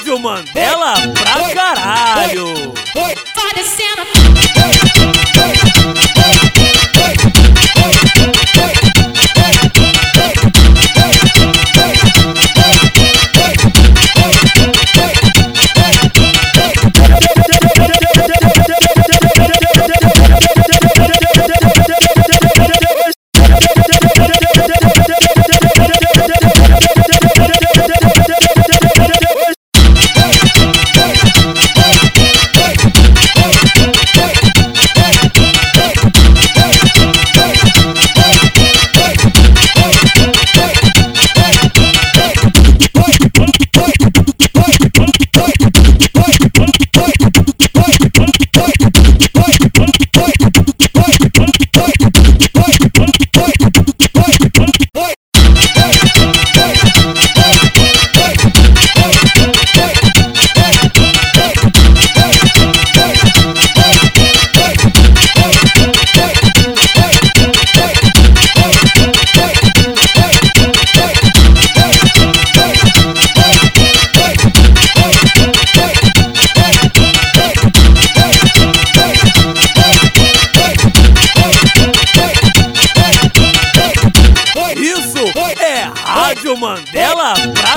Rádio Mandela pra Mandela pra